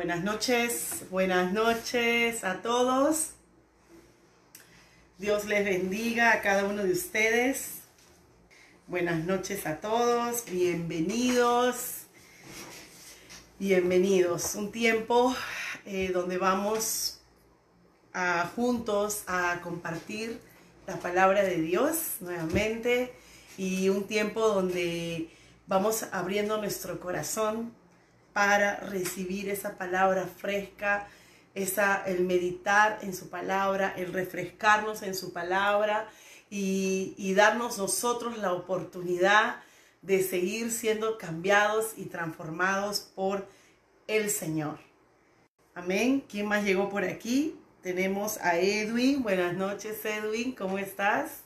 Buenas noches, buenas noches a todos. Dios les bendiga a cada uno de ustedes. Buenas noches a todos, bienvenidos, bienvenidos. Un tiempo eh, donde vamos juntos a compartir la palabra de Dios nuevamente y un tiempo donde vamos abriendo nuestro corazón para recibir esa palabra fresca, el meditar en su palabra, el refrescarnos en su palabra y, y darnos nosotros la oportunidad de seguir siendo cambiados y transformados por el Señor. Amén. ¿Quién más llegó por aquí? Tenemos a Edwin. Buenas noches, Edwin. ¿Cómo estás?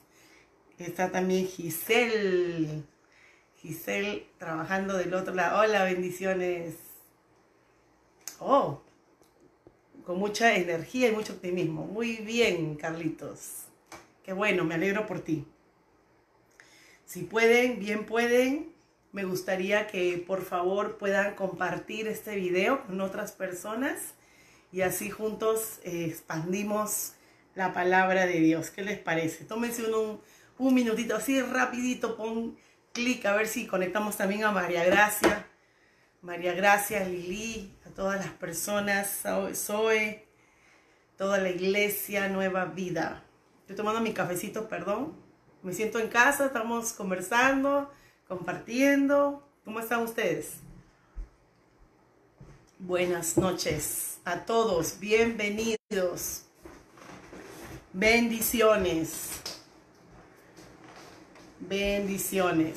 Está también Giselle. Giselle trabajando del otro lado. Hola, bendiciones. Oh, con mucha energía y mucho optimismo. Muy bien, Carlitos. Qué bueno, me alegro por ti. Si pueden, bien pueden, me gustaría que por favor puedan compartir este video con otras personas y así juntos eh, expandimos la palabra de Dios. ¿Qué les parece? Tómense un, un minutito así rapidito, pon clic a ver si conectamos también a María Gracia. María Gracia, Lili, todas las personas, Zoe, toda la iglesia, nueva vida. Estoy tomando mi cafecito, perdón. Me siento en casa, estamos conversando, compartiendo. ¿Cómo están ustedes? Buenas noches a todos, bienvenidos. Bendiciones. Bendiciones.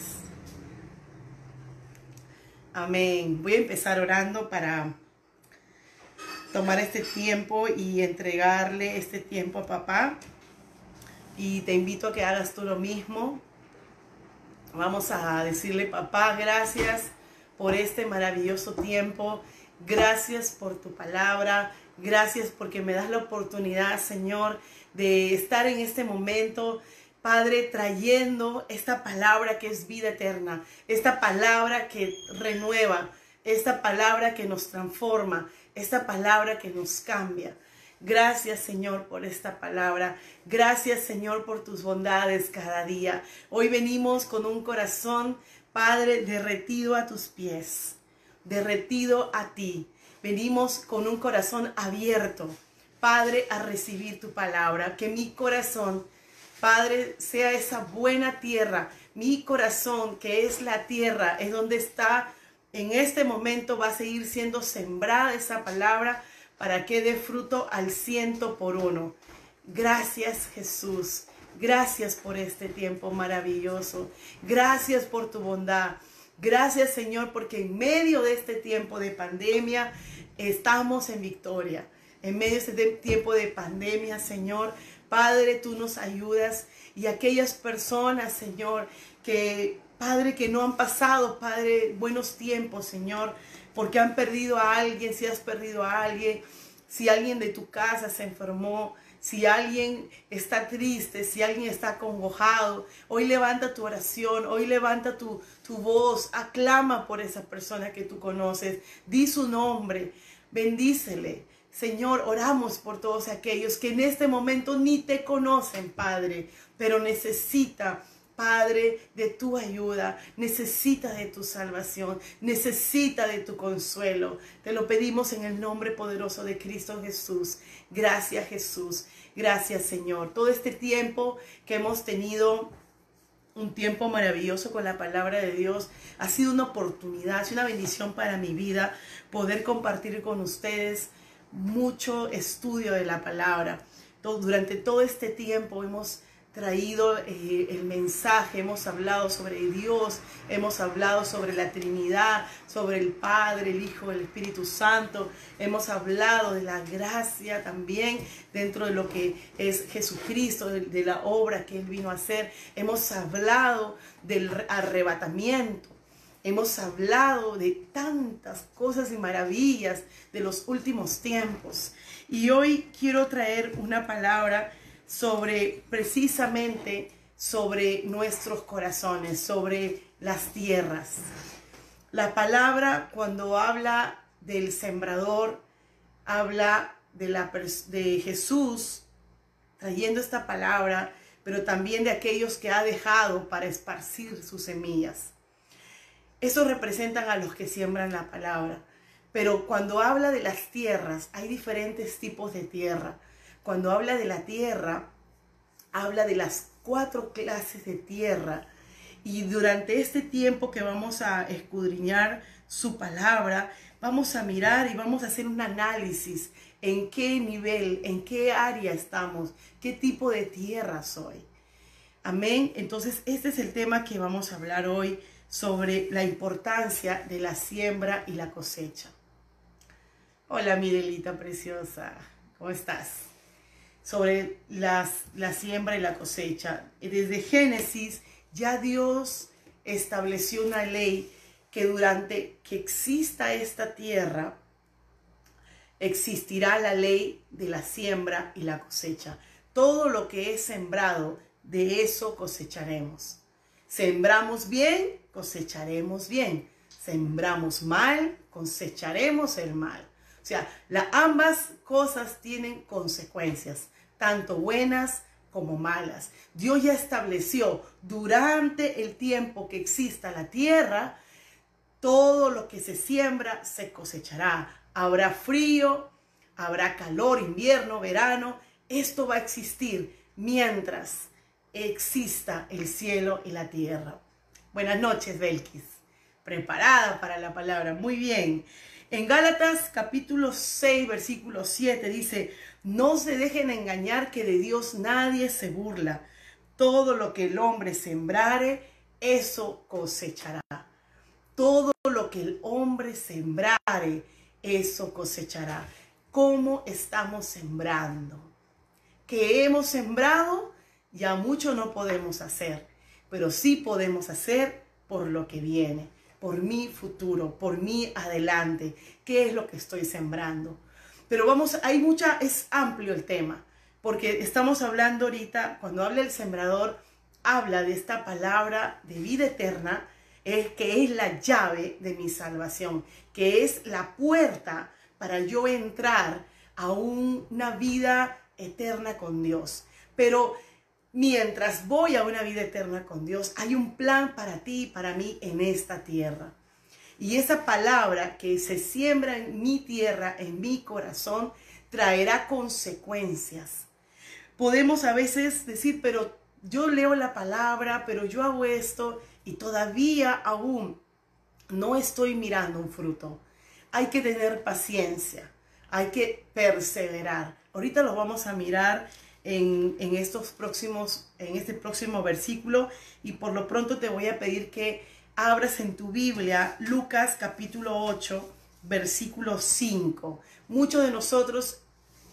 Amén. Voy a empezar orando para tomar este tiempo y entregarle este tiempo a papá. Y te invito a que hagas tú lo mismo. Vamos a decirle, papá, gracias por este maravilloso tiempo. Gracias por tu palabra. Gracias porque me das la oportunidad, Señor, de estar en este momento Padre, trayendo esta palabra que es vida eterna, esta palabra que renueva, esta palabra que nos transforma, esta palabra que nos cambia. Gracias Señor por esta palabra. Gracias Señor por tus bondades cada día. Hoy venimos con un corazón, Padre, derretido a tus pies, derretido a ti. Venimos con un corazón abierto, Padre, a recibir tu palabra. Que mi corazón Padre, sea esa buena tierra. Mi corazón, que es la tierra, es donde está en este momento, va a seguir siendo sembrada esa palabra para que dé fruto al ciento por uno. Gracias Jesús. Gracias por este tiempo maravilloso. Gracias por tu bondad. Gracias Señor porque en medio de este tiempo de pandemia estamos en victoria. En medio de este tiempo de pandemia, Señor, Padre, tú nos ayudas y aquellas personas, Señor, que, Padre, que no han pasado, Padre, buenos tiempos, Señor, porque han perdido a alguien, si has perdido a alguien, si alguien de tu casa se enfermó, si alguien está triste, si alguien está congojado, hoy levanta tu oración, hoy levanta tu, tu voz, aclama por esa persona que tú conoces, di su nombre, bendícele. Señor, oramos por todos aquellos que en este momento ni te conocen, Padre, pero necesita, Padre, de tu ayuda, necesita de tu salvación, necesita de tu consuelo. Te lo pedimos en el nombre poderoso de Cristo Jesús. Gracias Jesús, gracias Señor. Todo este tiempo que hemos tenido un tiempo maravilloso con la palabra de Dios. Ha sido una oportunidad, ha sido una bendición para mi vida poder compartir con ustedes mucho estudio de la palabra. durante todo este tiempo hemos traído eh, el mensaje, hemos hablado sobre Dios, hemos hablado sobre la Trinidad, sobre el Padre, el Hijo, el Espíritu Santo, hemos hablado de la gracia también dentro de lo que es Jesucristo, de, de la obra que Él vino a hacer, hemos hablado del arrebatamiento. Hemos hablado de tantas cosas y maravillas de los últimos tiempos. Y hoy quiero traer una palabra sobre precisamente sobre nuestros corazones, sobre las tierras. La palabra cuando habla del sembrador, habla de, la, de Jesús trayendo esta palabra, pero también de aquellos que ha dejado para esparcir sus semillas. Eso representan a los que siembran la palabra. Pero cuando habla de las tierras, hay diferentes tipos de tierra. Cuando habla de la tierra, habla de las cuatro clases de tierra. Y durante este tiempo que vamos a escudriñar su palabra, vamos a mirar y vamos a hacer un análisis en qué nivel, en qué área estamos, qué tipo de tierra soy. Amén. Entonces, este es el tema que vamos a hablar hoy sobre la importancia de la siembra y la cosecha. Hola, Mirelita preciosa. ¿Cómo estás? Sobre la siembra y la cosecha. Desde Génesis ya Dios estableció una ley que durante que exista esta tierra, existirá la ley de la siembra y la cosecha. Todo lo que es sembrado, de eso cosecharemos. Sembramos bien, cosecharemos bien. Sembramos mal, cosecharemos el mal. O sea, ambas cosas tienen consecuencias tanto buenas como malas. Dios ya estableció durante el tiempo que exista la tierra, todo lo que se siembra se cosechará. Habrá frío, habrá calor, invierno, verano. Esto va a existir mientras exista el cielo y la tierra. Buenas noches, Belkis. Preparada para la palabra. Muy bien. En Gálatas capítulo 6, versículo 7 dice, no se dejen engañar que de Dios nadie se burla. Todo lo que el hombre sembrare, eso cosechará. Todo lo que el hombre sembrare, eso cosechará. ¿Cómo estamos sembrando? ¿Qué hemos sembrado? Ya mucho no podemos hacer, pero sí podemos hacer por lo que viene, por mi futuro, por mi adelante. ¿Qué es lo que estoy sembrando? Pero vamos, hay mucha, es amplio el tema, porque estamos hablando ahorita, cuando habla el sembrador, habla de esta palabra de vida eterna, es que es la llave de mi salvación, que es la puerta para yo entrar a una vida eterna con Dios. Pero mientras voy a una vida eterna con Dios, hay un plan para ti y para mí en esta tierra. Y esa palabra que se siembra en mi tierra, en mi corazón, traerá consecuencias. Podemos a veces decir, pero yo leo la palabra, pero yo hago esto y todavía aún no estoy mirando un fruto. Hay que tener paciencia, hay que perseverar. Ahorita lo vamos a mirar en, en, estos próximos, en este próximo versículo y por lo pronto te voy a pedir que abras en tu Biblia Lucas capítulo 8, versículo 5. Muchos de nosotros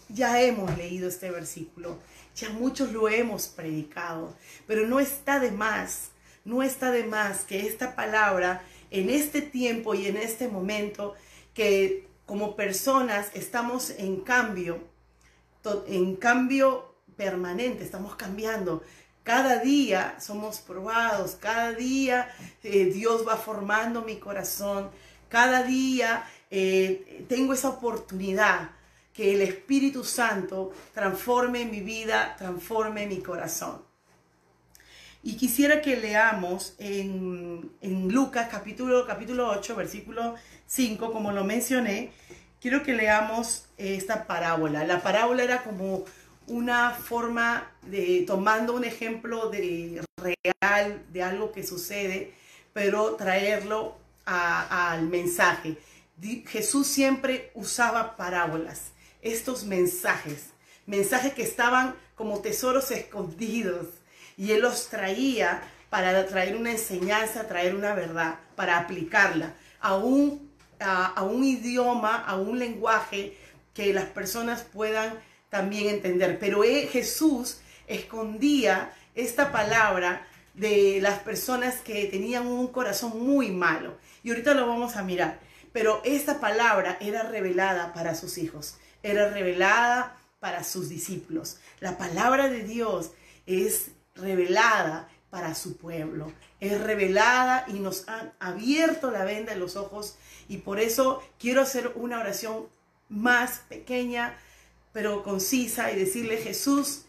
ya hemos leído este versículo, ya muchos lo hemos predicado, pero no está de más, no está de más que esta palabra en este tiempo y en este momento que como personas estamos en cambio, en cambio permanente, estamos cambiando. Cada día somos probados, cada día eh, Dios va formando mi corazón, cada día eh, tengo esa oportunidad que el Espíritu Santo transforme mi vida, transforme mi corazón. Y quisiera que leamos en, Lucas capítulo, capítulo 8, versículo 5, como lo mencioné, quiero que leamos esta parábola. La parábola era como una forma de, tomando un ejemplo de real, de algo que sucede, pero traerlo al mensaje. Jesús siempre usaba parábolas, estos mensajes, mensajes que estaban como tesoros escondidos, y Él los traía para traer una enseñanza, traer una verdad, para aplicarla a un, a, un idioma, a un lenguaje que las personas puedan también entender. Pero Jesús escondía esta palabra de las personas que tenían un corazón muy malo. Y ahorita lo vamos a mirar. Pero esta palabra era revelada para sus hijos, era revelada para sus discípulos. La palabra de Dios es revelada para su pueblo. Es revelada y nos han abierto la venda en los ojos. Y por eso quiero hacer una oración más pequeña, pero concisa y decirle, Jesús,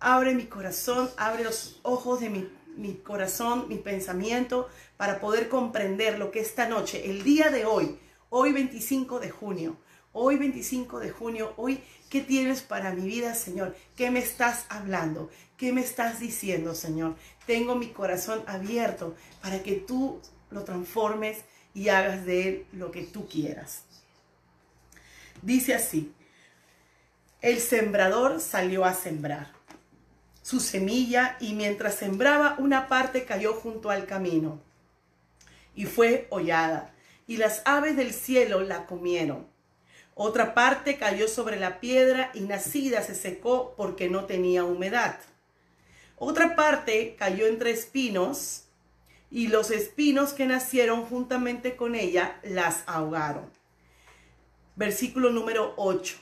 abre mi corazón, abre los ojos de mi, mi corazón, mi pensamiento, para poder comprender lo que esta noche, el día de hoy, hoy 25 de junio, hoy 25 de junio, hoy, ¿qué tienes para mi vida, Señor? ¿Qué me estás hablando? ¿Qué me estás diciendo, Señor? Tengo mi corazón abierto para que tú lo transformes y hagas de él lo que tú quieras. Dice así, el sembrador salió a sembrar su semilla y mientras sembraba una parte cayó junto al camino y fue hollada, y las aves del cielo la comieron. Otra parte cayó sobre la piedra y nacida se secó porque no tenía humedad. Otra parte cayó entre espinos y los espinos que nacieron juntamente con ella las ahogaron. Versículo número 8.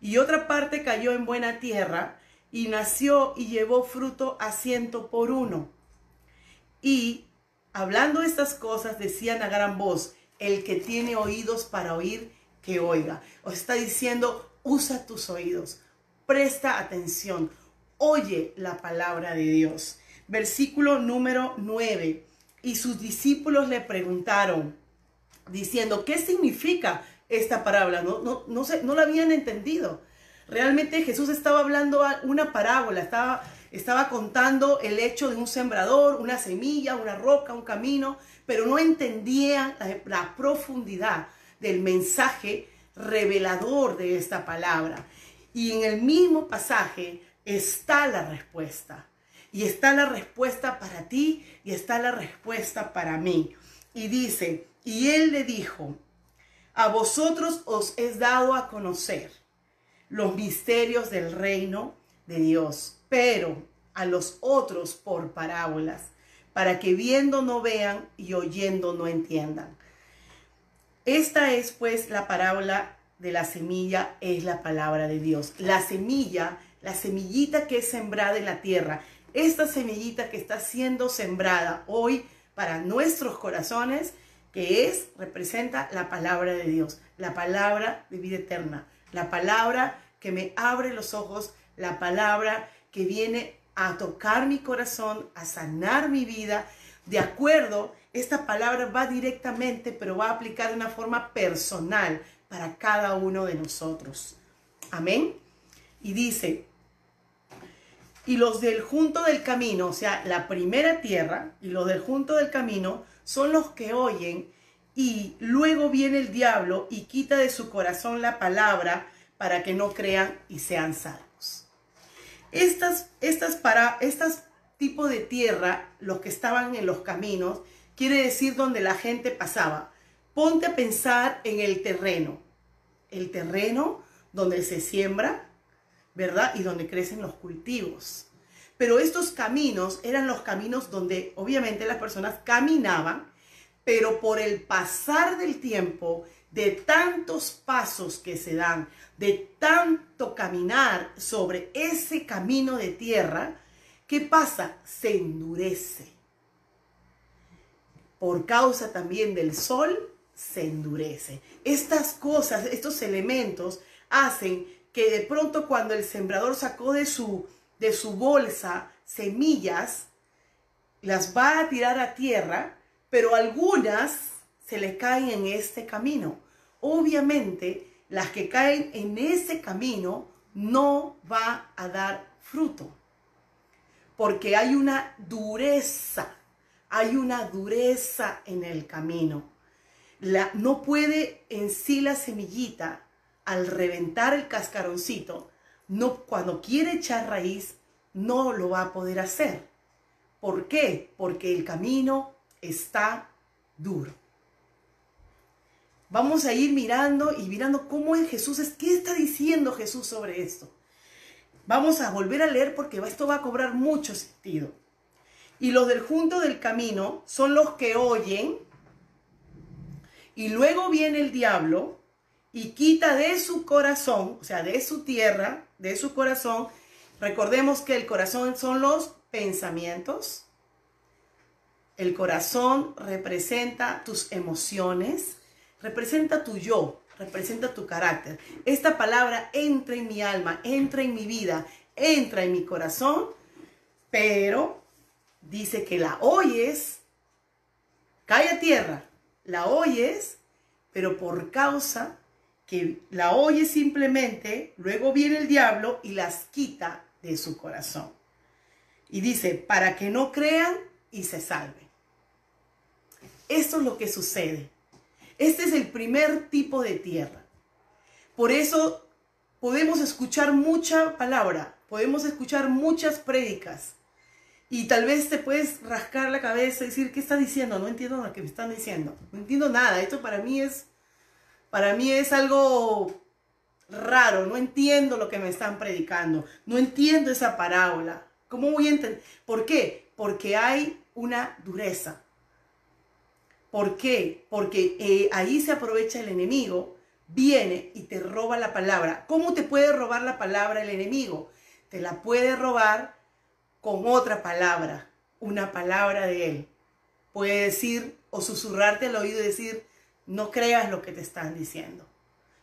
Y otra parte cayó en buena tierra y nació y llevó fruto a ciento por uno. Y hablando estas cosas, decían a gran voz, el que tiene oídos para oír, que oiga. Os está diciendo, usa tus oídos, presta atención, oye la palabra de Dios. Versículo número 9. Y sus discípulos le preguntaron, diciendo, ¿qué significa esta parábola? No, no, no, no la habían entendido. Realmente Jesús estaba hablando una parábola, estaba estaba contando el hecho de un sembrador, una semilla, una roca, un camino, pero no entendían la, profundidad del mensaje revelador de esta palabra. Y en el mismo pasaje está la respuesta. Y está la respuesta para ti y está la respuesta para mí. Y dice, y él le dijo, a vosotros os es dado a conocer los misterios del reino de Dios pero a los otros por parábolas, para que viendo no vean y oyendo no entiendan. Esta es pues la parábola de la semilla, es la palabra de Dios. La semilla, la semillita que es sembrada en la tierra, esta semillita que está siendo sembrada hoy para nuestros corazones, que es, representa la palabra de Dios, la palabra de vida eterna, la palabra que me abre los ojos, la palabra que viene a tocar mi corazón, a sanar mi vida. De acuerdo, esta palabra va directamente, pero va a aplicar de una forma personal para cada uno de nosotros. Amén. Y dice, y los del junto del camino, o sea, la primera tierra y los del junto del camino son los que oyen y luego viene el diablo y quita de su corazón la palabra para que no crean y sean salvos. Estas, estas para, estas tipo de tierra, los que estaban en los caminos, quiere decir donde la gente pasaba. Ponte a pensar en el terreno. El terreno donde se siembra, ¿verdad? Y donde crecen los cultivos. Pero estos caminos eran los caminos donde obviamente las personas caminaban, pero por el pasar del tiempo, de tantos pasos que se dan, de tanto caminar sobre ese camino de tierra, ¿qué pasa? Se endurece. Por causa también del sol, se endurece. Estas cosas, estos elementos hacen que de pronto cuando el sembrador sacó de su, de su bolsa semillas, las va a tirar a tierra, pero algunas se le caen en este camino. Obviamente, las que caen en ese camino no va a dar fruto. Porque hay una dureza, hay una dureza en el camino. La, no puede en sí la semillita, al reventar el cascaroncito, no, cuando quiere echar raíz, no lo va a poder hacer. ¿Por qué? Porque el camino está duro. Vamos a ir mirando y mirando cómo es Jesús, qué está diciendo Jesús sobre esto. Vamos a volver a leer porque esto va a cobrar mucho sentido. Y los del junto del camino son los que oyen y luego viene el diablo y quita de su corazón, o sea, de su tierra, de su corazón. Recordemos que el corazón son los pensamientos. El corazón representa tus emociones, representa tu yo, representa tu carácter. Esta palabra entra en mi alma, entra en mi vida, entra en mi corazón, pero dice que la oyes, cae a tierra, la oyes, pero por causa que la oyes simplemente, luego viene el diablo y las quita de su corazón. Y dice, para que no crean y se salven. Esto es lo que sucede. Este es el primer tipo de tierra. Por eso podemos escuchar mucha palabra, podemos escuchar muchas prédicas, y tal vez te puedes rascar la cabeza y decir, ¿qué está diciendo? No entiendo lo que me están diciendo. No entiendo nada. Esto para mí es, para mí es algo raro. No entiendo lo que me están predicando. No entiendo esa parábola. ¿Cómo voy a entender? ¿Por qué? Porque hay una dureza. ¿Por qué? Porque eh, ahí se aprovecha el enemigo, viene y te roba la palabra. ¿Cómo te puede robar la palabra el enemigo? Te la puede robar con otra palabra, una palabra de Él. Puede decir o susurrarte al oído y decir, no creas lo que te están diciendo.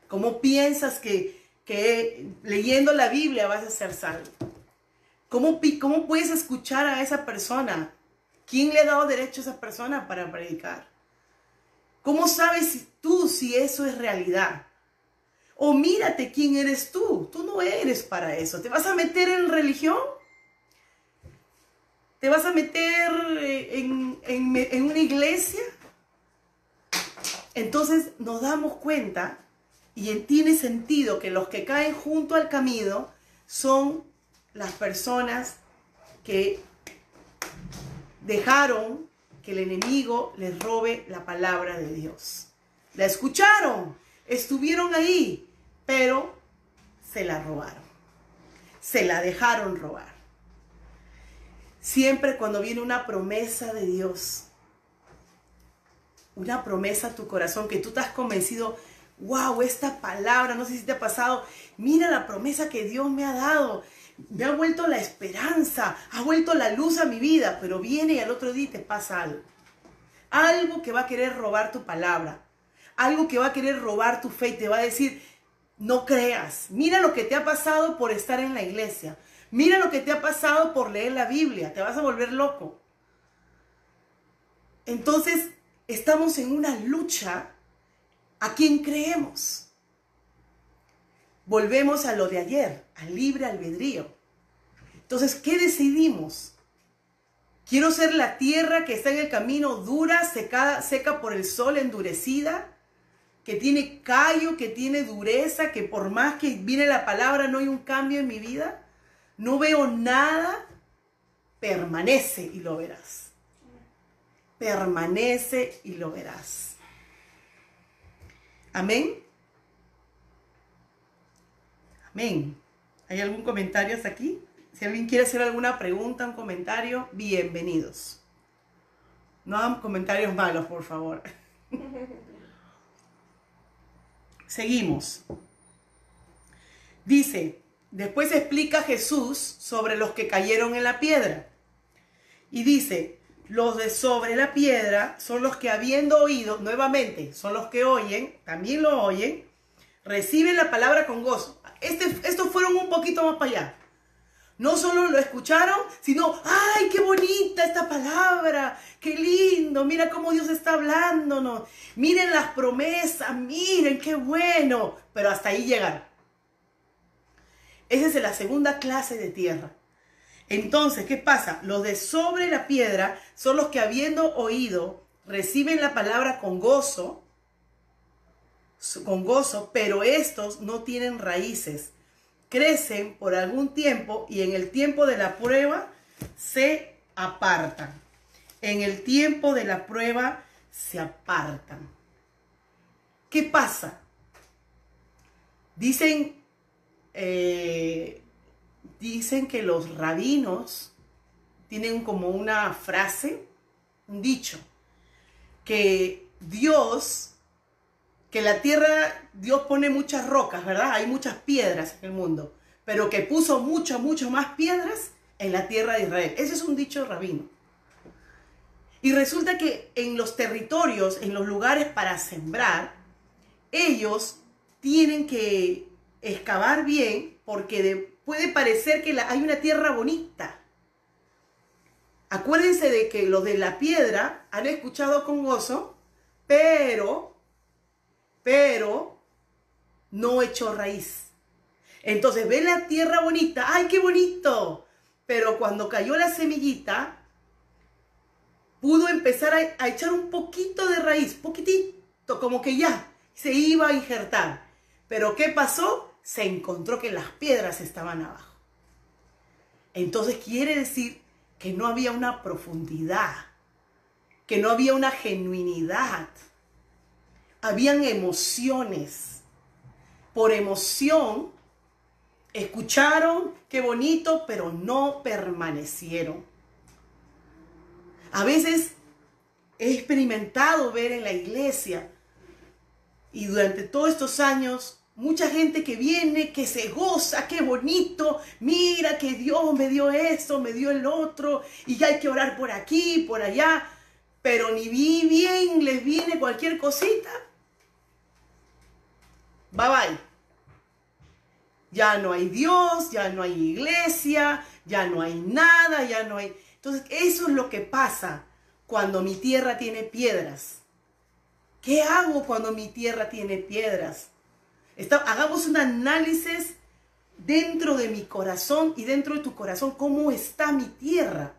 ¿Cómo piensas que, que leyendo la Biblia vas a ser salvo? ¿Cómo, ¿Cómo puedes escuchar a esa persona? ¿Quién le ha dado derecho a esa persona para predicar? ¿Cómo sabes tú si eso es realidad? O mírate quién eres tú. Tú no eres para eso. ¿Te vas a meter en religión? ¿Te vas a meter eh, en, una iglesia? Entonces nos damos cuenta y tiene sentido que los que caen junto al camino son las personas que dejaron que el enemigo les robe la palabra de Dios. La escucharon, estuvieron ahí, pero se la robaron. Se la dejaron robar. Siempre cuando viene una promesa de Dios, una promesa a tu corazón que tú estás convencido, wow, esta palabra, no sé si te ha pasado, mira la promesa que Dios me ha dado, me ha vuelto la esperanza, ha vuelto la luz a mi vida, pero viene y al otro día te pasa algo. Algo que va a querer robar tu palabra, algo que va a querer robar tu fe y te va a decir, no creas, mira lo que te ha pasado por estar en la iglesia, Mira lo que te ha pasado por leer la Biblia, te vas a volver loco. Entonces, estamos en una lucha a quién creemos. Volvemos a lo de ayer, al libre albedrío. Entonces, ¿qué decidimos? Quiero ser la tierra que está en el camino dura, seca, seca por el sol, endurecida, que tiene callo, que tiene dureza, que por más que viene la palabra no hay un cambio en mi vida no veo nada, permanece y lo verás. Permanece y lo verás. Amén. Amén. ¿Hay algún comentario hasta aquí? Si alguien quiere hacer alguna pregunta, un comentario, bienvenidos. No hagan comentarios malos, por favor. Seguimos. Dice, Después explica Jesús sobre los que cayeron en la piedra. Y dice, los de sobre la piedra son los que habiendo oído, nuevamente, son los que oyen, también lo oyen, reciben la palabra con gozo. Este, estos fueron un poquito más para allá. No solo lo escucharon, sino, ay, qué bonita esta palabra, qué lindo, mira cómo Dios está hablándonos, miren las promesas, miren qué bueno, pero hasta ahí llegaron. Esa es la segunda clase de tierra. Entonces, ¿qué pasa? Los de sobre la piedra son los que habiendo oído reciben la palabra con gozo, con gozo, pero estos no tienen raíces crecen por algún tiempo y en el tiempo de la prueba se apartan. En el tiempo de la prueba se apartan. ¿Qué pasa? Dicen, eh, dicen que los rabinos tienen como una frase, un dicho, que Dios, que la tierra, Dios pone muchas rocas, ¿verdad? Hay muchas piedras en el mundo, pero que puso mucho, mucho más piedras en la tierra de Israel. Ese es un dicho rabino. Y resulta que en los territorios, en los lugares para sembrar, ellos tienen que excavar bien porque puede parecer que hay una tierra bonita. Acuérdense de que lo de la piedra han escuchado con gozo, pero, pero, no echó raíz. Entonces ve la tierra bonita, ¡ay, qué bonito! Pero cuando cayó la semillita, pudo empezar a, a echar un poquito de raíz, poquitito, como que ya se iba a injertar. Pero ¿qué pasó? Se encontró que las piedras estaban abajo. Entonces quiere decir que no había una profundidad, que no había una genuinidad. Habían emociones. Por emoción, escucharon, qué bonito, pero no permanecieron. A veces he experimentado ver en la iglesia y durante todos estos años mucha gente que viene, que se goza, qué bonito, mira que Dios me dio esto, me dio el otro, y ya hay que orar por aquí, por allá, pero ni vi bien les viene cualquier cosita. Bye bye. Ya no hay Dios, ya no hay iglesia, ya no hay nada, ya no hay... Entonces, eso es lo que pasa cuando mi tierra tiene piedras. ¿Qué hago cuando mi tierra tiene piedras? Hagamos un análisis dentro de mi corazón y dentro de tu corazón, ¿cómo está mi tierra?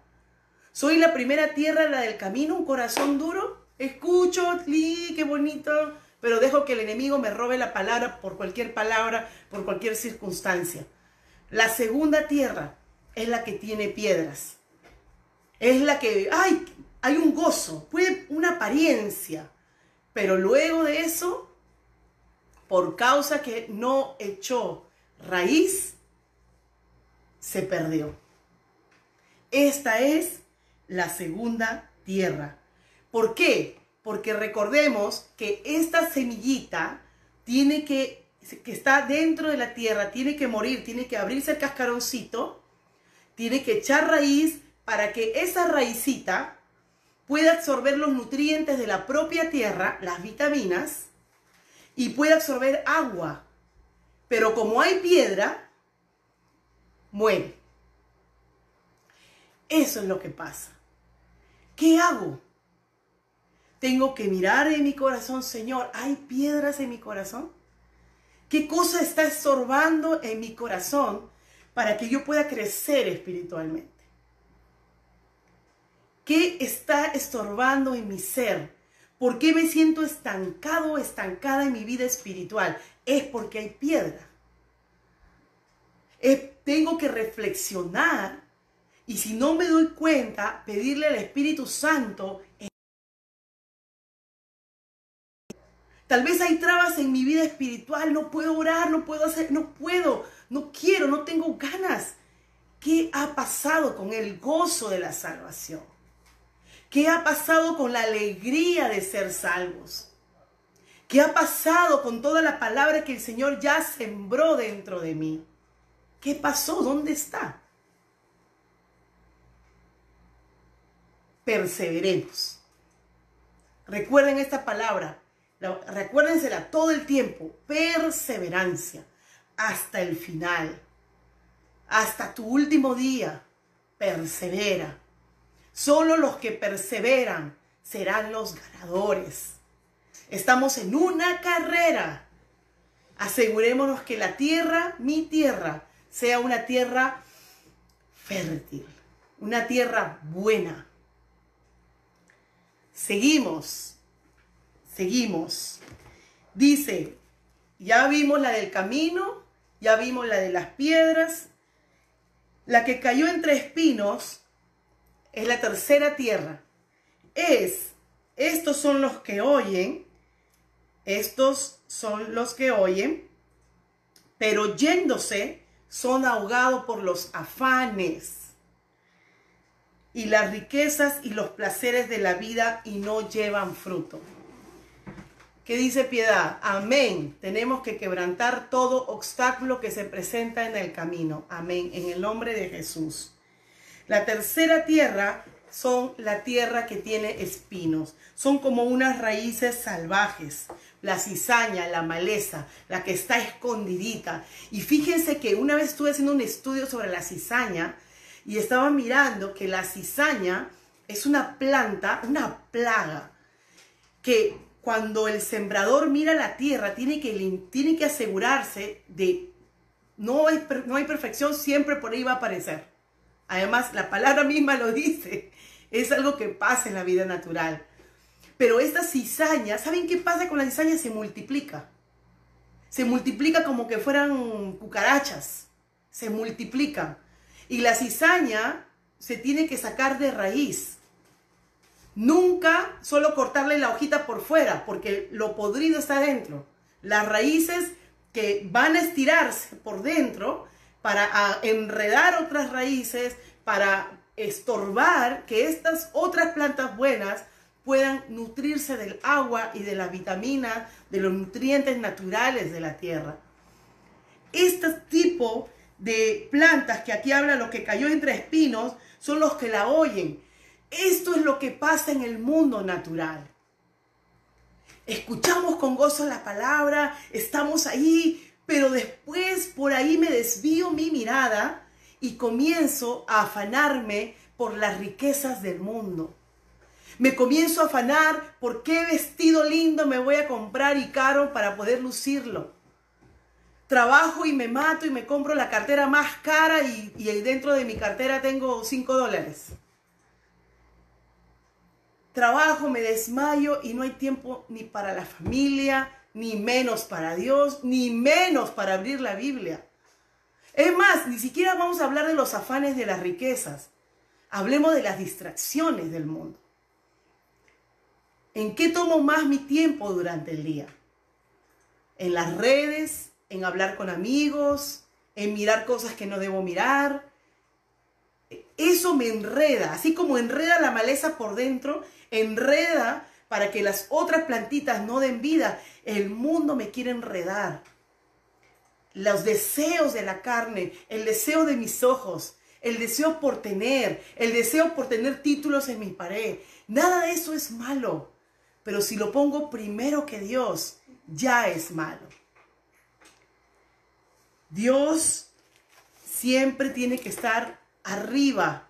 ¿Soy la primera tierra, la del camino, un corazón duro? Escucho, li, qué bonito, pero dejo que el enemigo me robe la palabra por cualquier palabra, por cualquier circunstancia. La segunda tierra es la que tiene piedras. Es la que, ay, hay un gozo, puede una apariencia, pero luego de eso por causa que no echó raíz, se perdió. Esta es la segunda tierra. ¿Por qué? Porque recordemos que esta semillita tiene que, que está dentro de la tierra, tiene que morir, tiene que abrirse el cascaroncito, tiene que echar raíz para que esa raicita pueda absorber los nutrientes de la propia tierra, las vitaminas, y puede absorber agua. Pero como hay piedra, muere. Eso es lo que pasa. ¿Qué hago? Tengo que mirar en mi corazón, Señor, ¿hay piedras en mi corazón? ¿Qué cosa está estorbando en mi corazón para que yo pueda crecer espiritualmente? ¿Qué está estorbando en mi ser ¿Por qué me siento estancado, estancada en mi vida espiritual? Es porque hay piedra. tengo que reflexionar y si no me doy cuenta, pedirle al Espíritu Santo. Tal vez hay trabas en mi vida espiritual, no puedo orar, no puedo hacer, no puedo, no quiero, no tengo ganas. ¿Qué ha pasado con el gozo de la salvación? ¿Qué ha pasado con la alegría de ser salvos? ¿Qué ha pasado con toda la palabra que el Señor ya sembró dentro de mí? ¿Qué pasó? ¿Dónde está? Perseveremos. Recuerden esta palabra, recuérdensela todo el tiempo, perseverancia, hasta el final, hasta tu último día, persevera Solo los que perseveran serán los ganadores. Estamos en una carrera. Asegurémonos que la tierra, mi tierra, sea una tierra fértil, una tierra buena. Seguimos, seguimos. Dice, ya vimos la del camino, ya vimos la de las piedras. La que cayó entre espinos es la tercera tierra. Es, estos son los que oyen, estos son los que oyen, pero yéndose son ahogados por los afanes y las riquezas y los placeres de la vida y no llevan fruto. ¿Qué dice piedad? Amén. Tenemos que quebrantar todo obstáculo que se presenta en el camino. Amén. En el nombre de Jesús. La tercera tierra son la tierra que tiene espinos. Son como unas raíces salvajes. La cizaña, la maleza, la que está escondidita. Y fíjense que una vez estuve haciendo un estudio sobre la cizaña y estaba mirando que la cizaña es una planta, una plaga, que cuando el sembrador mira la tierra, tiene que, tiene que asegurarse de, no hay, no hay perfección, siempre por ahí va a aparecer. Además, la palabra misma lo dice, es algo que pasa en la vida natural. Pero esta cizaña, ¿saben qué pasa con la cizaña? Se multiplica. Se multiplica como que fueran cucarachas. Se multiplican. Y la cizaña se tiene que sacar de raíz. Nunca solo cortarle la hojita por fuera, porque lo podrido está dentro. Las raíces que van a estirarse por dentro para enredar otras raíces, para estorbar que estas otras plantas buenas puedan nutrirse del agua y de la vitamina, de los nutrientes naturales de la tierra. Este tipo de plantas que aquí habla lo que cayó entre espinos son los que la oyen esto es lo que pasa en el mundo natural. Escuchamos con gozo la palabra, estamos ahí, pero después por ahí me desvío mi mirada y comienzo a afanarme por las riquezas del mundo. Me comienzo a afanar por qué vestido lindo me voy a comprar y caro para poder lucirlo. Trabajo y me mato y me compro la cartera más cara y, y dentro de mi cartera tengo 5 dólares trabajo, me desmayo y no hay tiempo ni para la familia, ni menos para Dios, ni menos para abrir la Biblia. Es más, ni siquiera vamos a hablar de los afanes de las riquezas. Hablemos de las distracciones del mundo. ¿En qué tomo más mi tiempo durante el día? En las redes, en hablar con amigos, en mirar cosas que no debo mirar. Eso me enreda, así como enreda la maleza por dentro, enreda para que las otras plantitas no den vida. El mundo me quiere enredar. Los deseos de la carne, el deseo de mis ojos, el deseo por tener, el deseo por tener títulos en mi pared. Nada de eso es malo. Pero si lo pongo primero que Dios, ya es malo. Dios siempre tiene que estar arriba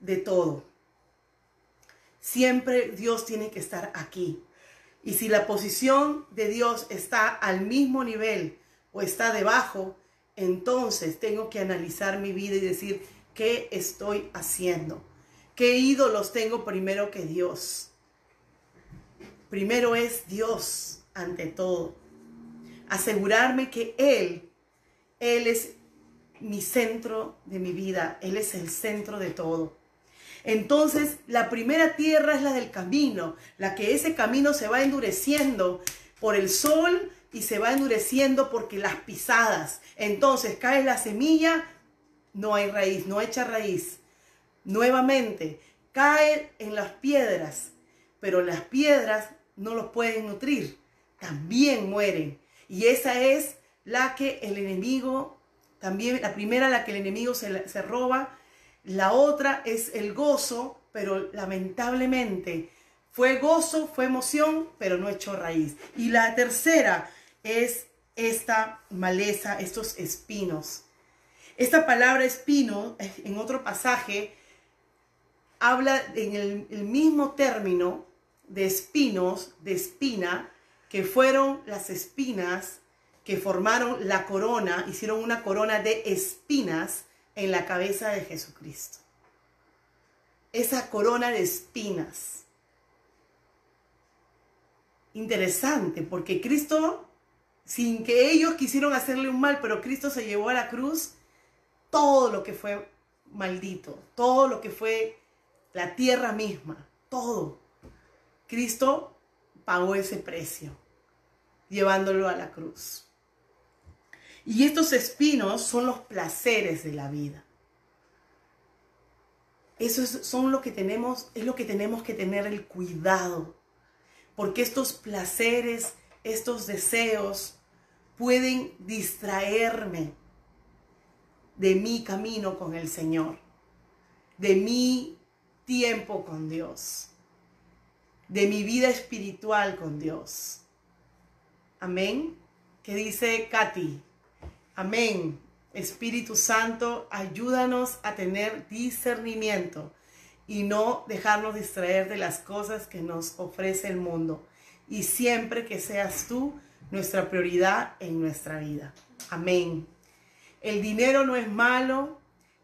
de todo. Siempre Dios tiene que estar aquí. Y si la posición de Dios está al mismo nivel o está debajo, entonces tengo que analizar mi vida y decir, ¿qué estoy haciendo? ¿Qué ídolos tengo primero que Dios? Primero es Dios ante todo. Asegurarme que Él, Él es mi centro de mi vida, Él es el centro de todo. Entonces, la primera tierra es la del camino, la que ese camino se va endureciendo por el sol y se va endureciendo porque las pisadas. Entonces, cae la semilla, no hay raíz, no echa raíz. Nuevamente, cae en las piedras, pero las piedras no los pueden nutrir, también mueren. Y esa es la que el enemigo, también la primera la que el enemigo se, se roba la otra es el gozo, pero lamentablemente fue gozo, fue emoción, pero no echó raíz. Y la tercera es esta maleza, estos espinos. Esta palabra espino, en otro pasaje, habla en el, el mismo término de espinos, de espina, que fueron las espinas que formaron la corona, hicieron una corona de espinas en la cabeza de Jesucristo. Esa corona de espinas. Interesante, porque Cristo sin que ellos quisieron hacerle un mal, pero Cristo se llevó a la cruz todo lo que fue maldito, todo lo que fue la tierra misma, todo. Cristo pagó ese precio, llevándolo a la cruz. Y estos espinos son los placeres de la vida. Eso es, son lo que tenemos, es lo que tenemos que tener el cuidado. Porque estos placeres, estos deseos pueden distraerme de mi camino con el Señor, de mi tiempo con Dios, de mi vida espiritual con Dios. Amén. ¿Qué dice Katy? Amén. Espíritu Santo, ayúdanos a tener discernimiento y no dejarnos distraer de las cosas que nos ofrece el mundo. Y siempre que seas tú nuestra prioridad en nuestra vida. Amén. El dinero no es malo,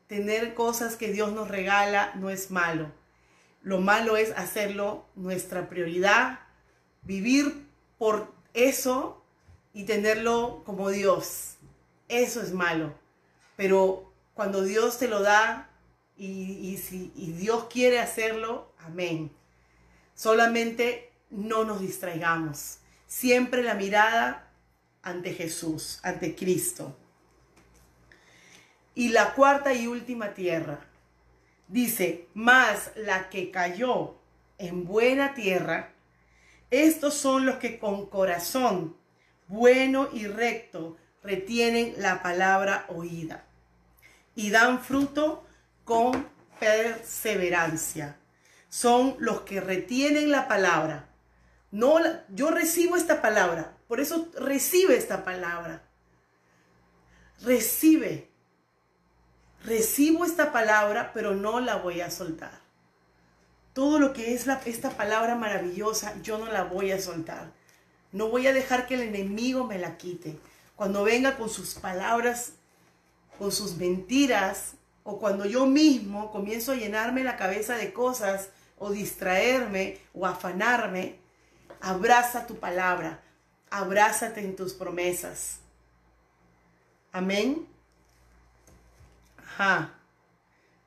tener cosas que Dios nos regala no es malo. Lo malo es hacerlo nuestra prioridad, vivir por eso y tenerlo como Dios. Eso es malo. Pero cuando Dios te lo da y, si Dios quiere hacerlo, amén. Solamente no nos distraigamos. Siempre la mirada ante Jesús, ante Cristo. Y la cuarta y última tierra. Dice, más la que cayó en buena tierra, estos son los que con corazón bueno y recto retienen la palabra oída y dan fruto con perseverancia. Son los que retienen la palabra. No, yo recibo esta palabra, por eso recibe esta palabra. Recibe. Recibo esta palabra, pero no la voy a soltar. Todo lo que es esta palabra maravillosa, yo no la voy a soltar. No voy a dejar que el enemigo me la quite. Cuando venga con sus palabras, con sus mentiras, o cuando yo mismo comienzo a llenarme la cabeza de cosas, o distraerme, o afanarme, abraza tu palabra, abrázate en tus promesas. Amén. Ajá.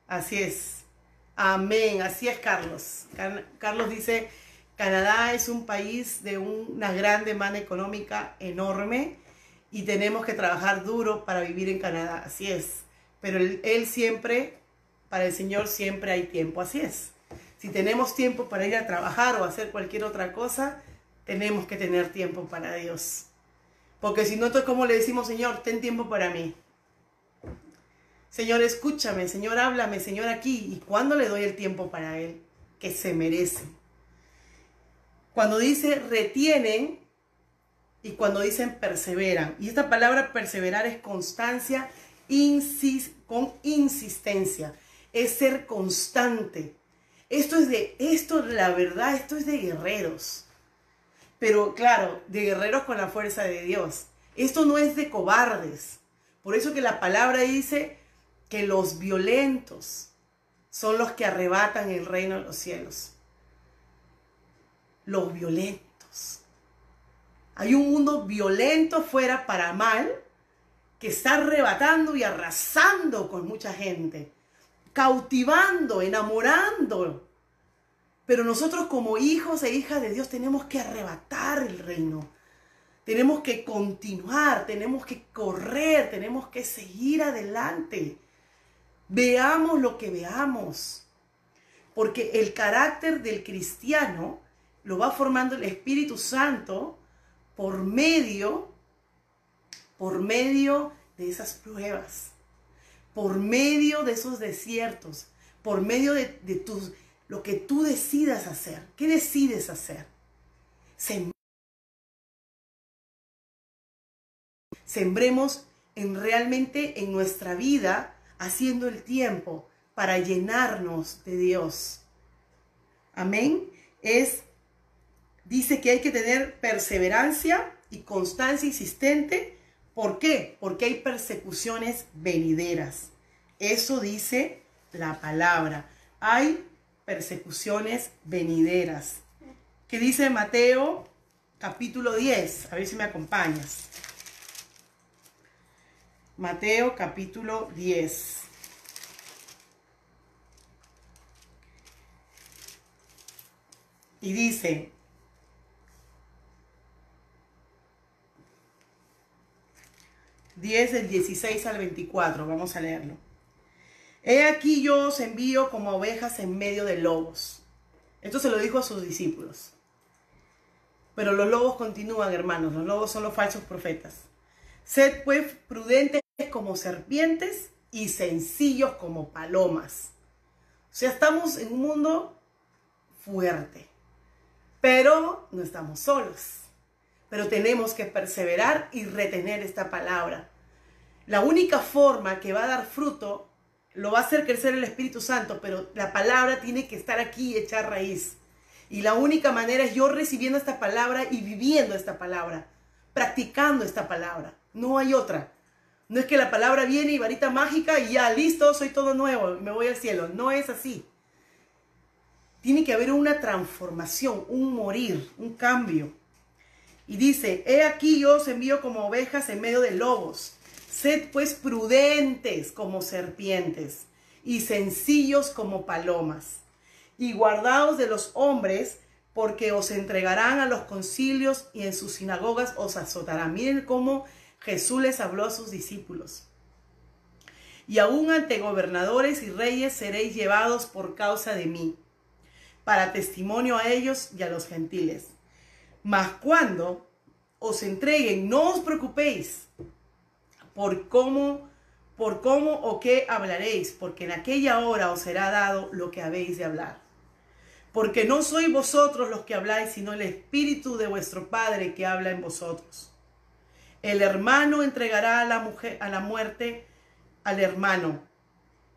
Así es. Amén. Así es, Carlos. Carlos dice, Canadá es un país de una gran demanda económica enorme y tenemos que trabajar duro para vivir en Canadá, así es. Pero él, siempre, para el Señor siempre hay tiempo, así es. Si tenemos tiempo para ir a trabajar o hacer cualquier otra cosa, tenemos que tener tiempo para Dios. Porque si no, es como le decimos, Señor, ten tiempo para mí. Señor, escúchame, Señor, háblame, Señor, aquí. ¿Y cuándo le doy el tiempo para Él? Que se merece. Cuando dice retienen y cuando dicen perseveran. Y esta palabra perseverar es constancia con insistencia. Es ser constante. Esto es de, esto, la verdad, esto es de guerreros. Pero claro, de guerreros con la fuerza de Dios. Esto no es de cobardes. Por eso que la palabra dice que los violentos son los que arrebatan el reino de los cielos los violentos. Hay un mundo violento fuera para mal que está arrebatando y arrasando con mucha gente, cautivando, enamorando. Pero nosotros como hijos e hijas de Dios tenemos que arrebatar el reino. Tenemos que continuar, tenemos que correr, tenemos que seguir adelante. Veamos lo que veamos. Porque el carácter del cristiano lo va formando el Espíritu Santo por medio, por medio de esas pruebas, por medio de esos desiertos, por medio de, tus, lo que tú decidas hacer. ¿Qué decides hacer? Sembremos en realmente en nuestra vida haciendo el tiempo para llenarnos de Dios. Amén. Es dice que hay que tener perseverancia y constancia insistente. ¿Por qué? Porque hay persecuciones venideras. Eso dice la palabra. Hay persecuciones venideras. ¿Qué dice Mateo capítulo 10? A ver si me acompañas. Mateo capítulo 10. Y dice, ...10 del 16 al 24, vamos a leerlo. He aquí yo os envío como ovejas en medio de lobos. Esto se lo dijo a sus discípulos. Pero los lobos continúan, hermanos. Los lobos son los falsos profetas. Sed pues prudentes como serpientes y sencillos como palomas. O sea, estamos en un mundo fuerte. Pero no estamos solos. Pero tenemos que perseverar y retener esta palabra. La única forma que va a dar fruto lo va a hacer crecer el Espíritu Santo, pero la palabra tiene que estar aquí y echar raíz. Y la única manera es yo recibiendo esta palabra y viviendo esta palabra, practicando esta palabra. No hay otra. No es que la palabra viene y varita mágica y ya listo, soy todo nuevo, me voy al cielo. No es así. Tiene que haber una transformación, un morir, un cambio. Y dice, he aquí yo os envío como ovejas en medio de lobos. Sed pues prudentes como serpientes y sencillos como palomas. Y guardaos de los hombres, porque os entregarán a los concilios y en sus sinagogas os azotarán. Miren cómo Jesús les habló a sus discípulos. Y aún ante gobernadores y reyes seréis llevados por causa de mí, para testimonio a ellos y a los gentiles. Mas cuando os entreguen, no os preocupéis por cómo, por cómo o qué hablaréis, porque en aquella hora os será dado lo que habéis de hablar. Porque no sois vosotros los que habláis, sino el Espíritu de vuestro Padre que habla en vosotros. El hermano entregará a la mujer a la muerte al hermano,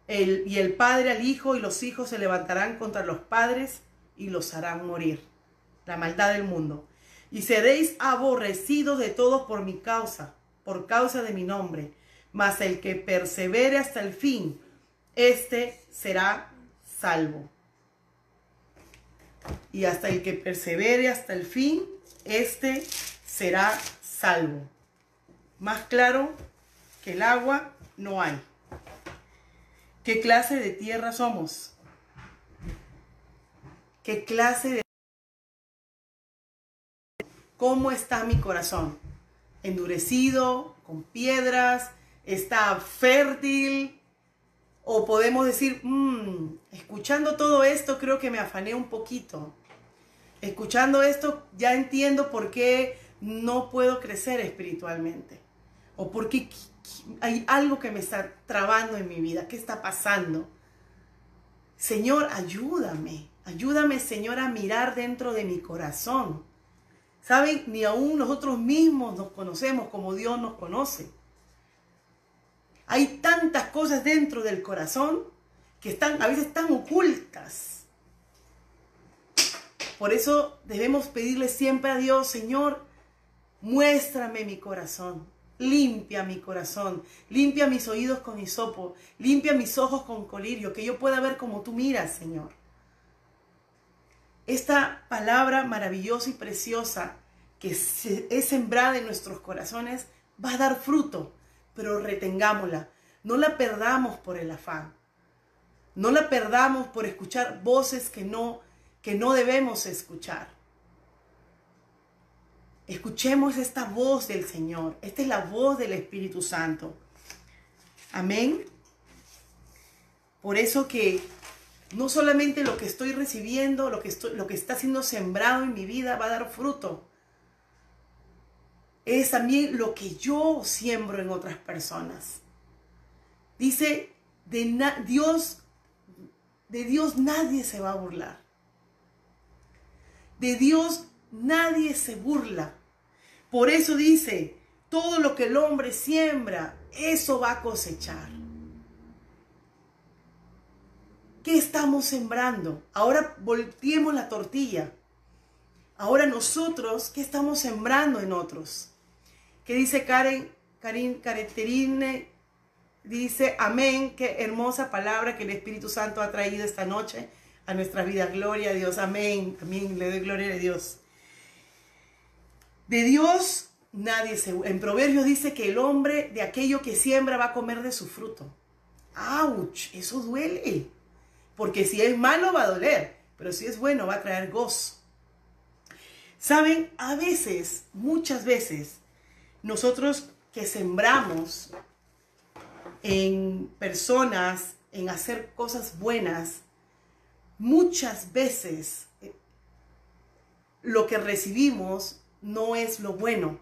y el padre al hijo, y los hijos se levantarán contra los padres y los harán morir. La maldad del mundo. Y seréis aborrecidos de todos por mi causa por causa de mi nombre, mas el que persevere hasta el fin, éste será salvo. Y hasta el que persevere hasta el fin, éste será salvo. Más claro que el agua no hay. ¿Qué clase de tierra somos? ¿Qué clase de... ¿Cómo está mi corazón? endurecido, con piedras, está fértil, o podemos decir, mm, escuchando todo esto creo que me afané un poquito. Escuchando esto ya entiendo por qué no puedo crecer espiritualmente. O por qué hay algo que me está trabando en mi vida. ¿Qué está pasando? Señor, ayúdame. Ayúdame, Señor, a mirar dentro de mi corazón Saben, ni aún nosotros mismos nos conocemos como Dios nos conoce. Hay tantas cosas dentro del corazón que están a veces tan ocultas. Por eso debemos pedirle siempre a Dios, Señor, muéstrame mi corazón, limpia mi corazón, limpia mis oídos con hisopo, limpia mis ojos con colirio, que yo pueda ver como tú miras, Señor. Esta palabra maravillosa y preciosa que es sembrada en nuestros corazones va a dar fruto, pero retengámosla. No la perdamos por el afán. No la perdamos por escuchar voces que no, que no debemos escuchar. Escuchemos esta voz del Señor. Esta es la voz del Espíritu Santo. Amén. Por eso que no solamente lo que estoy recibiendo, lo que, lo que está siendo sembrado en mi vida va a dar fruto. Es también lo que yo siembro en otras personas. Dice, de Dios, de Dios nadie se va a burlar. De Dios nadie se burla. Por eso dice, todo lo que el hombre siembra, eso va a cosechar. ¿Qué estamos sembrando? Ahora volteemos la tortilla. Ahora nosotros, ¿qué estamos sembrando en otros? ¿Qué dice Karen? Karin, Careterine dice, amén, qué hermosa palabra que el Espíritu Santo ha traído esta noche a nuestra vida. Gloria a Dios, amén, amén, le doy gloria a Dios. De Dios nadie se... En Proverbios dice que el hombre de aquello que siembra va a comer de su fruto. ¡Auch! Eso duele. Porque si es malo va a doler, pero si es bueno va a traer gozo. Saben, a veces, muchas veces, nosotros que sembramos en personas, en hacer cosas buenas, muchas veces lo que recibimos no es lo bueno.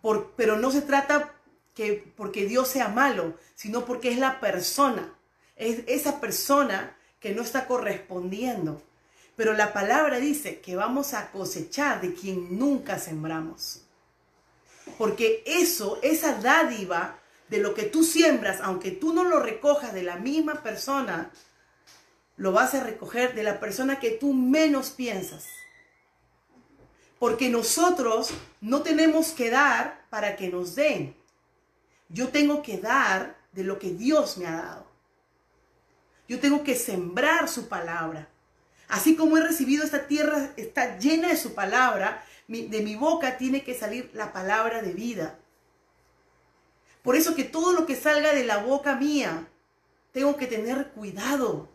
Por, pero no se trata que porque Dios sea malo, sino porque es la persona, es esa persona que no está correspondiendo. Pero la palabra dice que vamos a cosechar de quien nunca sembramos. Porque eso, esa dádiva de lo que tú siembras, aunque tú no lo recojas de la misma persona, lo vas a recoger de la persona que tú menos piensas. Porque nosotros no tenemos que dar para que nos den. Yo tengo que dar de lo que Dios me ha dado. Yo tengo que sembrar su palabra. Así como he recibido esta tierra, está llena de su palabra, de mi boca tiene que salir la palabra de vida. Por eso que todo lo que salga de la boca mía, tengo que tener cuidado.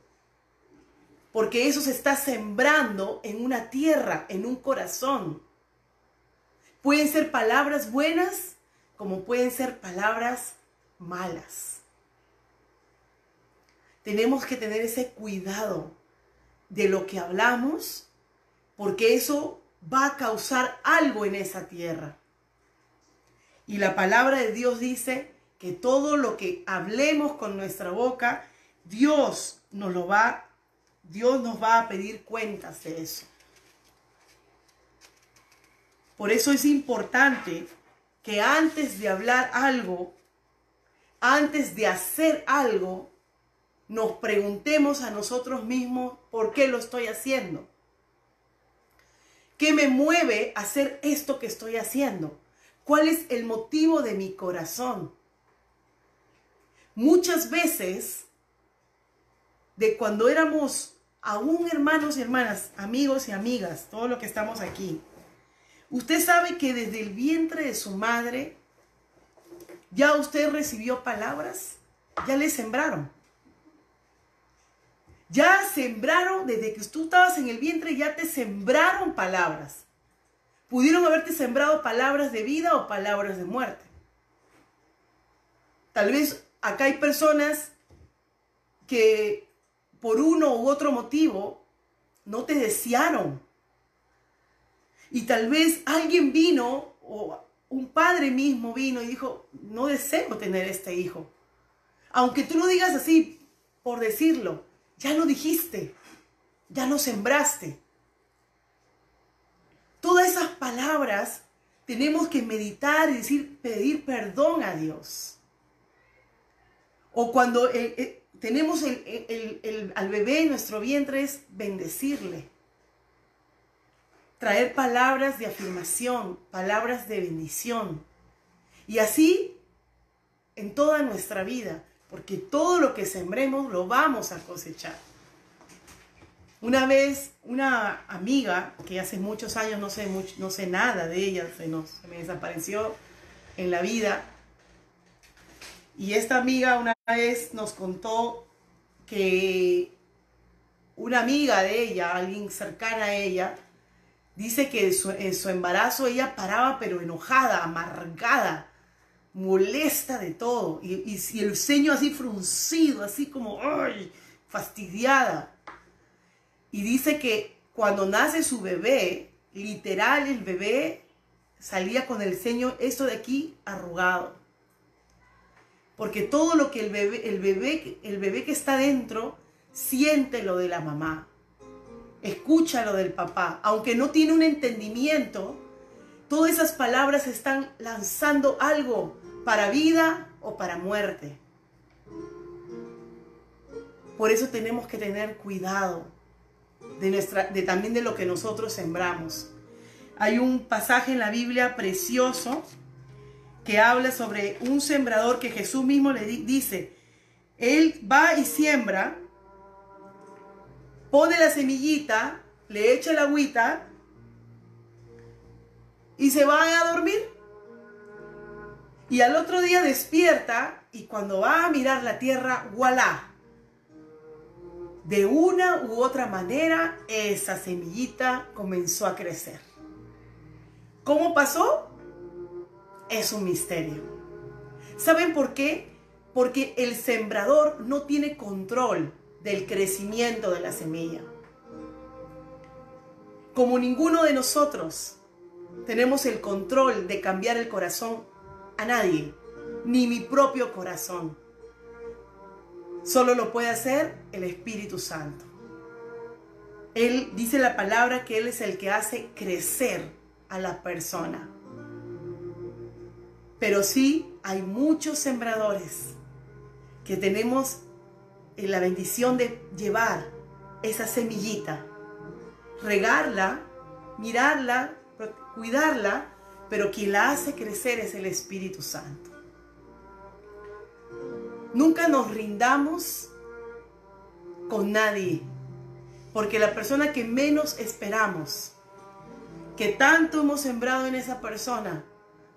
Porque eso se está sembrando en una tierra, en un corazón. Pueden ser palabras buenas como pueden ser palabras malas. Tenemos que tener ese cuidado de lo que hablamos, porque eso va a causar algo en esa tierra. Y la palabra de Dios dice que todo lo que hablemos con nuestra boca, Dios nos lo va, Dios nos va a pedir cuentas de eso. Por eso es importante que antes de hablar algo, antes de hacer algo, nos preguntemos a nosotros mismos por qué lo estoy haciendo. ¿Qué me mueve a hacer esto que estoy haciendo? ¿Cuál es el motivo de mi corazón? Muchas veces, de cuando éramos aún hermanos y hermanas, amigos y amigas, todo lo que estamos aquí, usted sabe que desde el vientre de su madre, ya usted recibió palabras, ya le sembraron. Ya sembraron, desde que tú estabas en el vientre, ya te sembraron palabras. Pudieron haberte sembrado palabras de vida o palabras de muerte. Tal vez acá hay personas que por uno u otro motivo no te desearon. Y tal vez alguien vino o un padre mismo vino y dijo, no deseo tener este hijo. Aunque tú lo digas así por decirlo, ya lo dijiste, ya lo sembraste. Todas esas palabras tenemos que meditar y decir, pedir perdón a Dios. O cuando eh, eh, tenemos al bebé en nuestro vientre es bendecirle. Traer palabras de afirmación, palabras de bendición. Y así en toda nuestra vida porque todo lo que sembremos lo vamos a cosechar. Una vez una amiga, que hace muchos años no sé, no sé nada de ella, se, nos, desapareció en la vida, y esta amiga una vez nos contó que una amiga de ella, alguien cercana a ella, dice que en su embarazo ella paraba pero enojada, amargada, molesta de todo. Y, si el ceño así fruncido, así como, ¡ay! fastidiada. Y dice que cuando nace su bebé, literal el bebé salía con el ceño, esto de aquí, arrugado. Porque todo lo que el bebé, el bebé, el bebé que está dentro, siente lo de la mamá. Escucha lo del papá. Aunque no tiene un entendimiento, todas esas palabras están lanzando algo para vida o para muerte. Por eso tenemos que tener cuidado de nuestra, de también de lo que nosotros sembramos. Hay un pasaje en la Biblia precioso que habla sobre un sembrador que Jesús mismo le dice, él va y siembra, pone la semillita, le echa el agüita y se va a dormir. Y al otro día despierta y cuando va a mirar la tierra, voilà. De una u otra manera, esa semillita comenzó a crecer. ¿Cómo pasó? Es un misterio. ¿Saben por qué? Porque el sembrador no tiene control del crecimiento de la semilla. Como ninguno de nosotros tenemos el control de cambiar el corazón a nadie, ni mi propio corazón. Solo lo puede hacer el Espíritu Santo. Él dice la palabra que Él es el que hace crecer a la persona. Pero sí hay muchos sembradores que tenemos la bendición de llevar esa semillita, regarla, mirarla, cuidarla, pero quien la hace crecer es el Espíritu Santo. Nunca nos rindamos con nadie, porque la persona que menos esperamos, que tanto hemos sembrado en esa persona,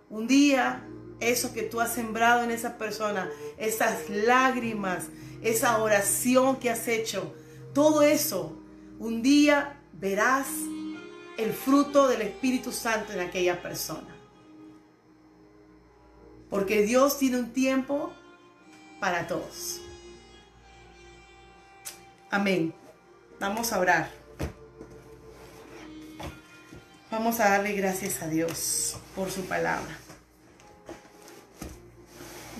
un día eso que tú has sembrado en esa persona, esas lágrimas, esa oración que has hecho, todo eso, un día verás el fruto del Espíritu Santo en aquella persona. Porque Dios tiene un tiempo para todos. Amén. Vamos a orar. Vamos a darle gracias a Dios por su palabra.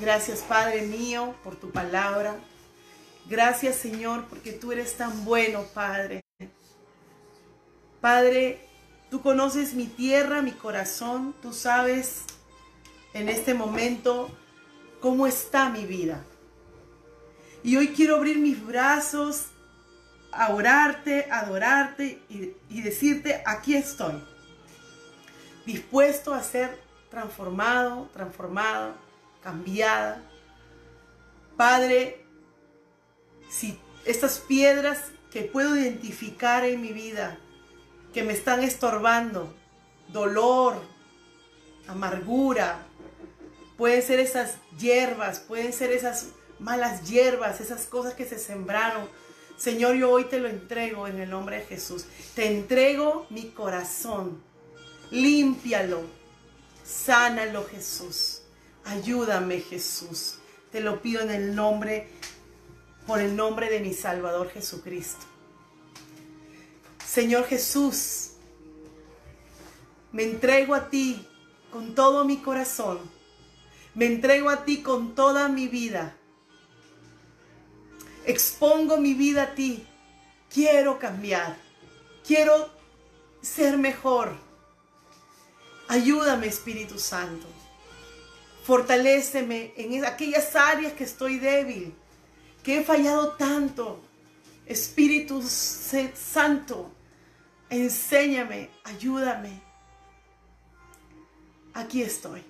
Gracias Padre mío por tu palabra. Gracias Señor porque tú eres tan bueno Padre. Padre, tú conoces mi tierra, mi corazón. Tú sabes en este momento cómo está mi vida. Y hoy quiero abrir mis brazos a orarte, adorarte y, y decirte, aquí estoy, dispuesto a ser transformado, transformada, cambiada. Padre, si estas piedras que puedo identificar en mi vida, que me están estorbando, dolor, amargura, pueden ser esas hierbas, pueden ser esas malas hierbas, esas cosas que se sembraron. Señor, yo hoy te lo entrego en el nombre de Jesús. Te entrego mi corazón. Límpialo. Sánalo, Jesús. Ayúdame, Jesús. Te lo pido en el nombre, por el nombre de mi Salvador Jesucristo. Señor Jesús, me entrego a ti con todo mi corazón. Me entrego a ti con toda mi vida. Expongo mi vida a ti. Quiero cambiar. Quiero ser mejor. Ayúdame, Espíritu Santo. Fortaléceme en aquellas áreas que estoy débil, que he fallado tanto. Espíritu Santo, enséñame, ayúdame. Aquí estoy.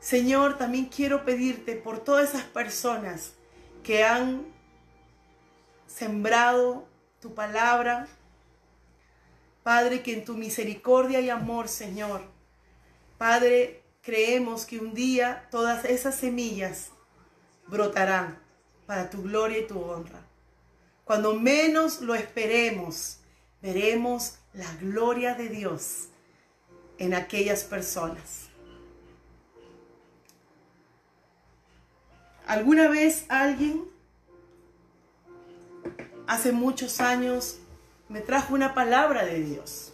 Señor, también quiero pedirte por todas esas personas que han sembrado tu palabra. Padre, que en tu misericordia y amor, Señor, Padre, creemos que un día todas esas semillas brotarán para tu gloria y tu honra. Cuando menos lo esperemos, veremos la gloria de Dios en aquellas personas. ¿Alguna vez alguien hace muchos años me trajo una palabra de Dios?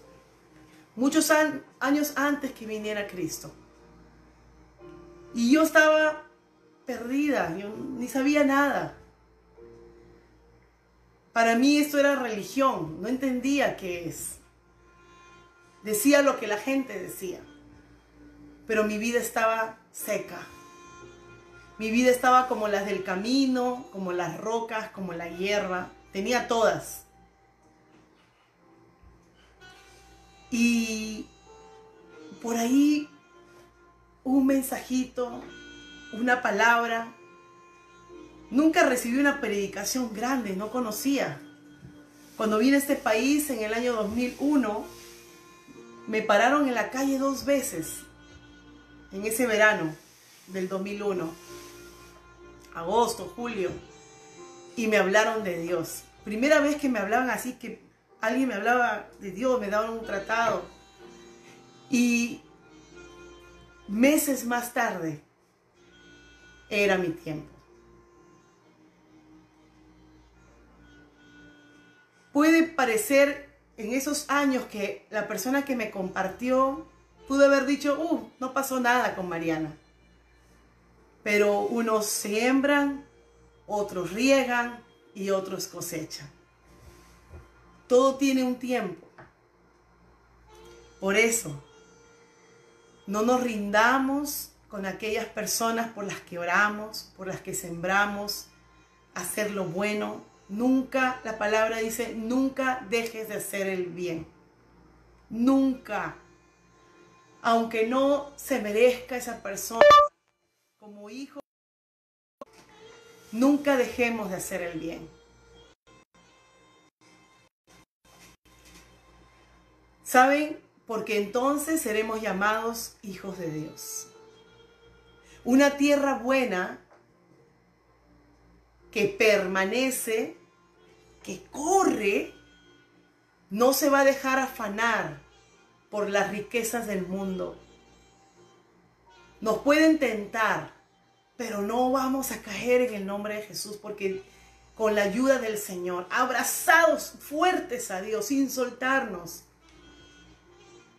Muchos años antes que viniera Cristo. Y yo estaba perdida, yo ni sabía nada. Para mí esto era religión, no entendía qué es. Decía lo que la gente decía, pero mi vida estaba seca. Mi vida estaba como las del camino, como las rocas, como la hierba. Tenía todas. Y por ahí un mensajito, una palabra. Nunca recibí una predicación grande, no conocía. Cuando vine a este país en el año 2001, me pararon en la calle dos veces en ese verano del 2001, agosto, julio, y me hablaron de Dios. Primera vez que me hablaban así, que alguien me hablaba de Dios, me daban un tratado. Y meses más tarde era mi tiempo. Puede parecer en esos años que la persona que me compartió pudo haber dicho, uh, no pasó nada con Mariana. Pero unos siembran, otros riegan y otros cosechan. Todo tiene un tiempo. Por eso, no nos rindamos con aquellas personas por las que oramos, por las que sembramos, hacer lo bueno. Nunca, la palabra dice, nunca dejes de hacer el bien. Nunca. Aunque no se merezca esa persona como hijo, nunca dejemos de hacer el bien. ¿Saben? Porque entonces seremos llamados hijos de Dios. Una tierra buena que permanece, que corre, no se va a dejar afanar por las riquezas del mundo. Nos pueden tentar, pero no vamos a caer en el nombre de Jesús porque con la ayuda del Señor, abrazados fuertes a Dios, sin soltarnos,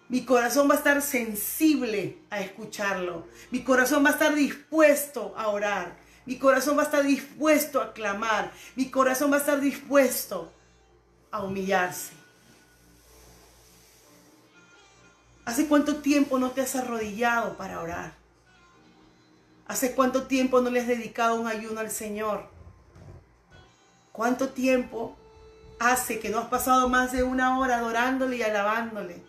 mi corazón va a estar sensible a escucharlo. Mi corazón va a estar dispuesto a orar. Mi corazón va a estar dispuesto a clamar. Mi corazón va a estar dispuesto a humillarse. ¿Hace cuánto tiempo no te has arrodillado para orar? ¿Hace cuánto tiempo no le has dedicado un ayuno al Señor? ¿Cuánto tiempo hace que no has pasado más de una hora adorándole y alabándole?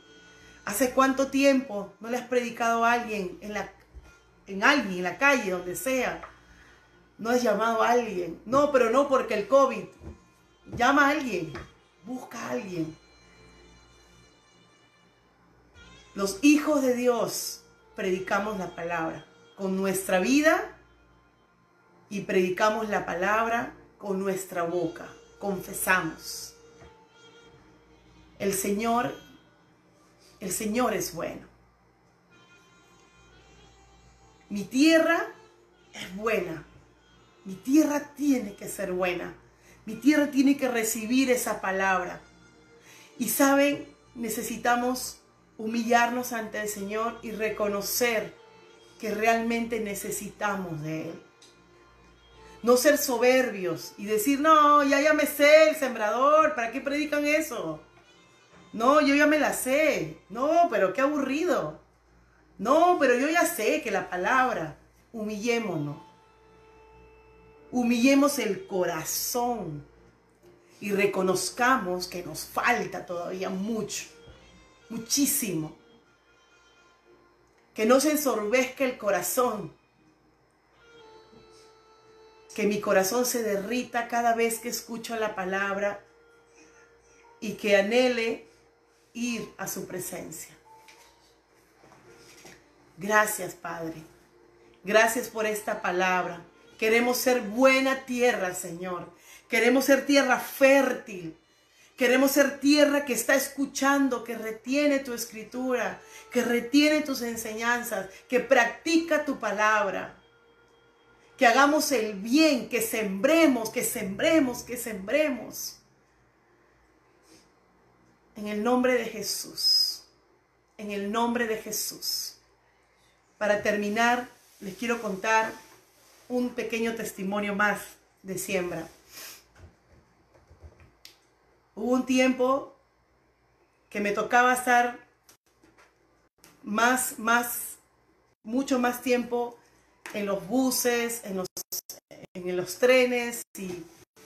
¿Hace cuánto tiempo no le has predicado a alguien en, la, en alguien, en la calle, donde sea? No has llamado a alguien. No, pero no porque el COVID. Llama a alguien. Busca a alguien. Los hijos de Dios predicamos la palabra con nuestra vida y predicamos la palabra con nuestra boca. Confesamos. El Señor el Señor es bueno. Mi tierra es buena. Mi tierra tiene que ser buena. Mi tierra tiene que recibir esa palabra. Y saben, necesitamos humillarnos ante el Señor y reconocer que realmente necesitamos de Él. No ser soberbios y decir, no, ya ya me sé el sembrador, ¿para qué predican eso? No, yo ya me la sé. No, pero qué aburrido. No, pero yo ya sé que la palabra, humillémonos. Humillemos el corazón y reconozcamos que nos falta todavía mucho, muchísimo. Que no se ensorbezca el corazón. Que mi corazón se derrita cada vez que escucho la palabra y que anhele ir a su presencia. Gracias, Padre. Gracias por esta palabra. Queremos ser buena tierra, Señor. Queremos ser tierra fértil. Queremos ser tierra que está escuchando, que retiene tu escritura, que retiene tus enseñanzas, que practica tu palabra. Que hagamos el bien, que sembremos, que sembremos, que sembremos. En el nombre de Jesús. En el nombre de Jesús. Para terminar, les quiero contar un pequeño testimonio más de siembra. Hubo un tiempo que me tocaba estar más, más, mucho más tiempo en los buses, en los, en los trenes y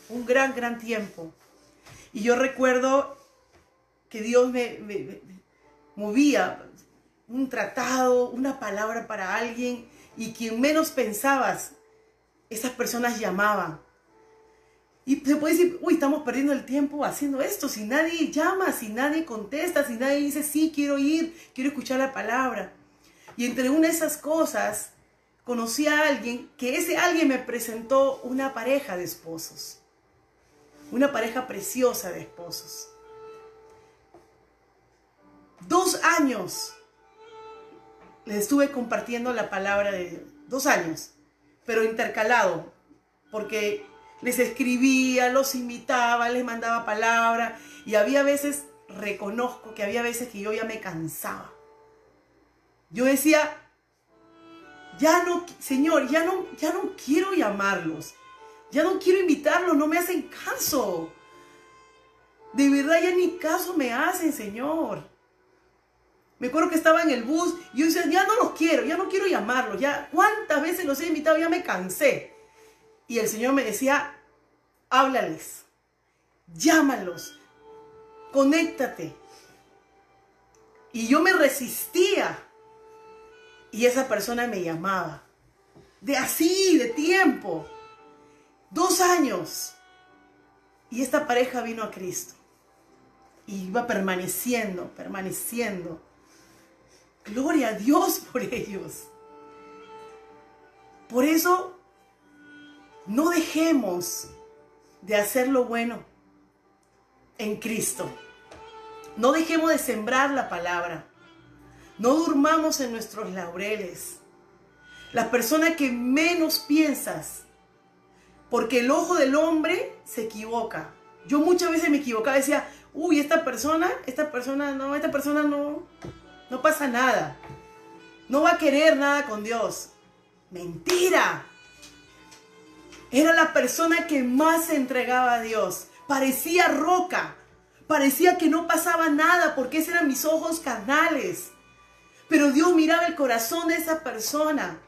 un gran, gran tiempo. Y yo recuerdo que Dios me, movía un tratado, una palabra para alguien y quien menos pensabas, esas personas llamaban. Y se puede decir, uy, estamos perdiendo el tiempo haciendo esto, si nadie llama, si nadie contesta, si nadie dice, sí, quiero ir, quiero escuchar la palabra. Y entre una de esas cosas, conocí a alguien que ese alguien me presentó una pareja de esposos, una pareja preciosa de esposos. Dos años les estuve compartiendo la palabra de Dios, dos años, pero intercalado, porque les escribía, los invitaba, les mandaba palabra y había veces, reconozco que había veces que yo ya me cansaba. Yo decía, ya no, Señor, ya no, ya no quiero llamarlos, ya no quiero invitarlos, no me hacen caso. De verdad ya ni caso me hacen, Señor. Me acuerdo que estaba en el bus y yo decía, ya no los quiero, ya no quiero llamarlos, ya cuántas veces los he invitado, ya me cansé. Y el Señor me decía, háblales, llámalos, conéctate. Y yo me resistía. Y esa persona me llamaba. De así, de tiempo. Dos años. Y esta pareja vino a Cristo. Y iba permaneciendo, permaneciendo. Gloria a Dios por ellos. Por eso no dejemos de hacer lo bueno en Cristo. No dejemos de sembrar la palabra. No durmamos en nuestros laureles. La persona que menos piensas, porque el ojo del hombre se equivoca. Yo muchas veces me equivocaba, decía, uy, esta persona, esta persona no, esta persona no, no pasa nada. No va a querer nada con Dios. Mentira. Era la persona que más se entregaba a Dios. Parecía roca. Parecía que no pasaba nada porque esos eran mis ojos carnales. Pero Dios miraba el corazón de esa persona.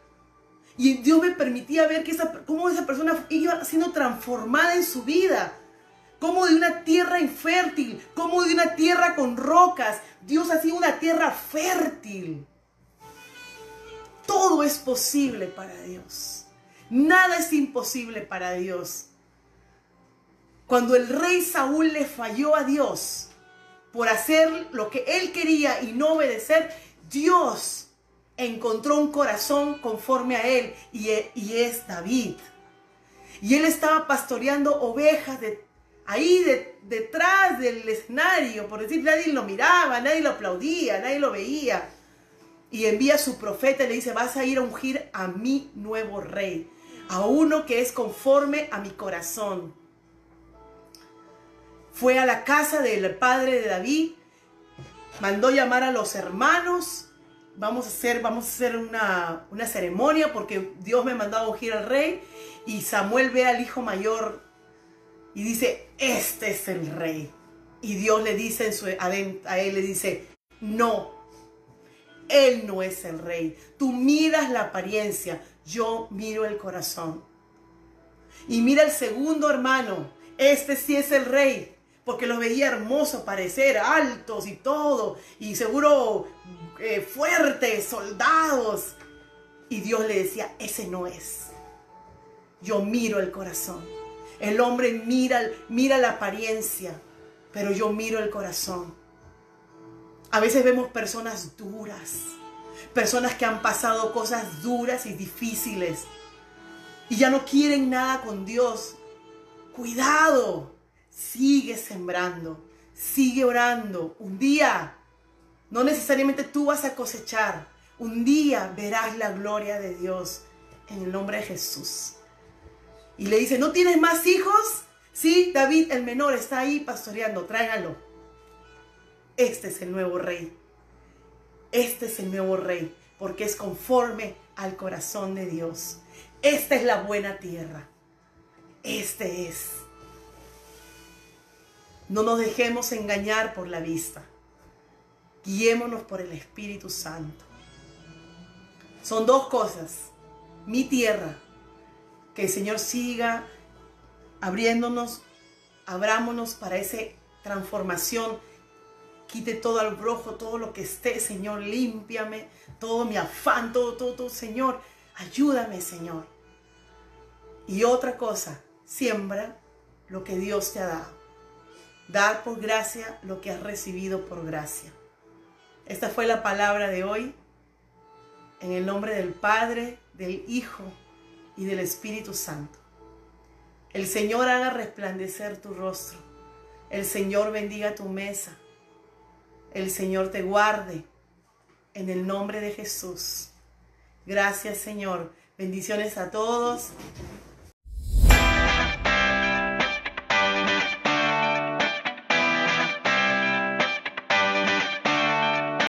Y Dios me permitía ver que cómo esa persona iba siendo transformada en su vida. Como de una tierra infértil, como de una tierra con rocas. Dios hacía una tierra fértil. Todo es posible para Dios. Nada es imposible para Dios. Cuando el rey Saúl le falló a Dios por hacer lo que él quería y no obedecer, Dios encontró un corazón conforme a él y, es David. Y él estaba pastoreando ovejas de, ahí detrás del escenario, por decir, nadie lo miraba, nadie lo aplaudía, nadie lo veía. Y envía a su profeta y le dice, vas a ir a ungir a mi nuevo rey a uno que es conforme a mi corazón. Fue a la casa del padre de David, mandó llamar a los hermanos, vamos a hacer, vamos a hacer una, una ceremonia porque Dios me mandó a ungir al rey y Samuel ve al hijo mayor y dice, este es el rey. Y Dios le dice a él, le dice, no, él no es el rey. Tú miras la apariencia, yo miro el corazón. Y mira el segundo hermano, este sí es el rey, porque lo veía hermoso parecer, altos y todo, y seguro eh, fuertes, soldados. Y Dios le decía, ese no es. Yo miro el corazón. El hombre mira, mira la apariencia, pero yo miro el corazón. A veces vemos personas duras, personas que han pasado cosas duras y difíciles y ya no quieren nada con Dios. Cuidado, sigue sembrando, sigue orando. Un día, no necesariamente tú vas a cosechar, un día verás la gloria de Dios en el nombre de Jesús. Y le dice, ¿no tienes más hijos? Sí, David el menor está ahí pastoreando, tráigalo. Este es el nuevo rey. Este es el nuevo rey, porque es conforme al corazón de Dios. Esta es la buena tierra. Este es. No nos dejemos engañar por la vista. Guiémonos por el Espíritu Santo. Son dos cosas. Mi tierra. Que el Señor siga abriéndonos, abrámonos para esa transformación Quite todo el rojo, todo lo que esté, Señor, límpiame, todo mi afán, todo, todo, todo, Señor, ayúdame, Señor. Y otra cosa, siembra lo que Dios te ha dado. Dar por gracia lo que has recibido por gracia. Esta fue la palabra de hoy. En el nombre del Padre, del Hijo y del Espíritu Santo. El Señor haga resplandecer tu rostro. El Señor bendiga tu mesa. El Señor te guarde. En el nombre de Jesús. Gracias Señor. Bendiciones a todos.